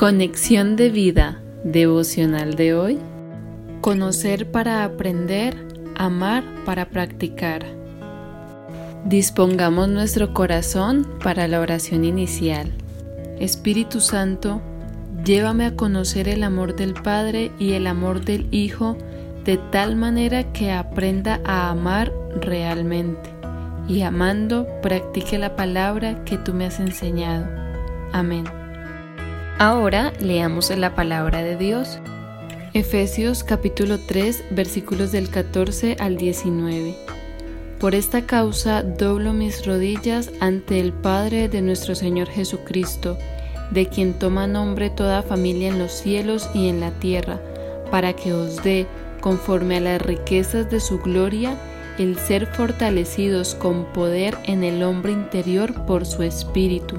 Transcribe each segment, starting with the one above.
Conexión de vida devocional de hoy. Conocer para aprender, amar para practicar. Dispongamos nuestro corazón para la oración inicial. Espíritu Santo, llévame a conocer el amor del Padre y el amor del Hijo de tal manera que aprenda a amar realmente y amando practique la palabra que tú me has enseñado. Amén. Ahora leamos la palabra de Dios. Efesios capítulo 3 versículos del 14 al 19. Por esta causa doblo mis rodillas ante el Padre de nuestro Señor Jesucristo, de quien toma nombre toda familia en los cielos y en la tierra, para que os dé, conforme a las riquezas de su gloria, el ser fortalecidos con poder en el hombre interior por su espíritu,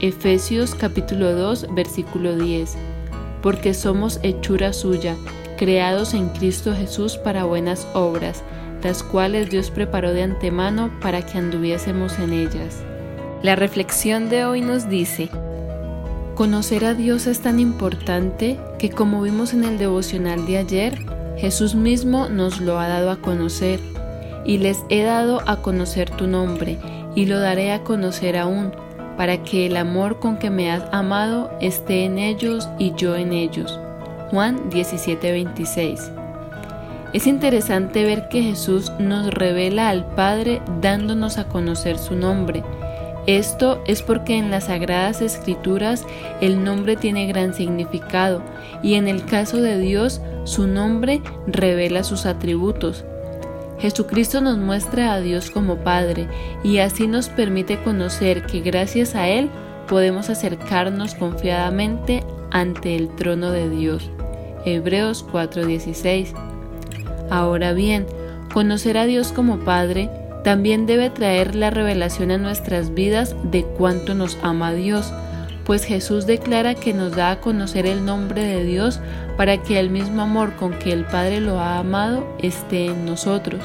Efesios capítulo 2 versículo 10 Porque somos hechura suya, creados en Cristo Jesús para buenas obras, las cuales Dios preparó de antemano para que anduviésemos en ellas. La reflexión de hoy nos dice, Conocer a Dios es tan importante que como vimos en el devocional de ayer, Jesús mismo nos lo ha dado a conocer y les he dado a conocer tu nombre, y lo daré a conocer aún, para que el amor con que me has amado esté en ellos y yo en ellos. Juan 17:26 Es interesante ver que Jesús nos revela al Padre dándonos a conocer su nombre. Esto es porque en las sagradas escrituras el nombre tiene gran significado y en el caso de Dios su nombre revela sus atributos, Jesucristo nos muestra a Dios como Padre y así nos permite conocer que gracias a Él podemos acercarnos confiadamente ante el trono de Dios. Hebreos 4:16. Ahora bien, conocer a Dios como Padre también debe traer la revelación a nuestras vidas de cuánto nos ama Dios, pues Jesús declara que nos da a conocer el nombre de Dios para que el mismo amor con que el Padre lo ha amado esté en nosotros.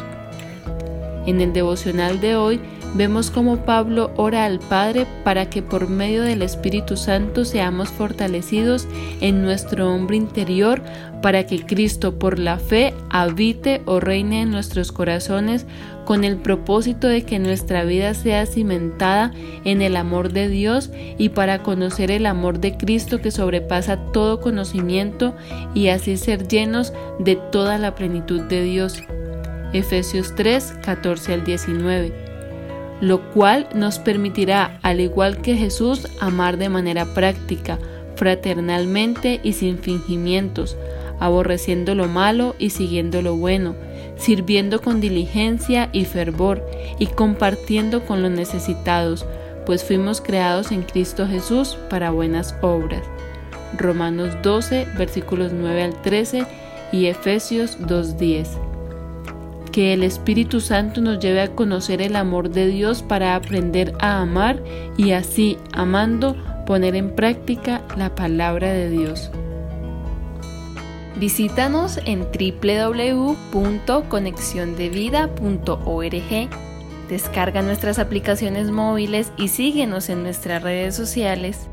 En el devocional de hoy vemos cómo Pablo ora al Padre para que por medio del Espíritu Santo seamos fortalecidos en nuestro hombre interior, para que Cristo por la fe habite o reine en nuestros corazones con el propósito de que nuestra vida sea cimentada en el amor de Dios y para conocer el amor de Cristo que sobrepasa todo conocimiento y así ser llenos de toda la plenitud de Dios. Efesios 3, 14 al 19, lo cual nos permitirá, al igual que Jesús, amar de manera práctica, fraternalmente y sin fingimientos, aborreciendo lo malo y siguiendo lo bueno, sirviendo con diligencia y fervor y compartiendo con los necesitados, pues fuimos creados en Cristo Jesús para buenas obras. Romanos 12, versículos 9 al 13 y Efesios 2.10 que el Espíritu Santo nos lleve a conocer el amor de Dios para aprender a amar y así, amando, poner en práctica la palabra de Dios. Visítanos en www.conexiondevida.org. Descarga nuestras aplicaciones móviles y síguenos en nuestras redes sociales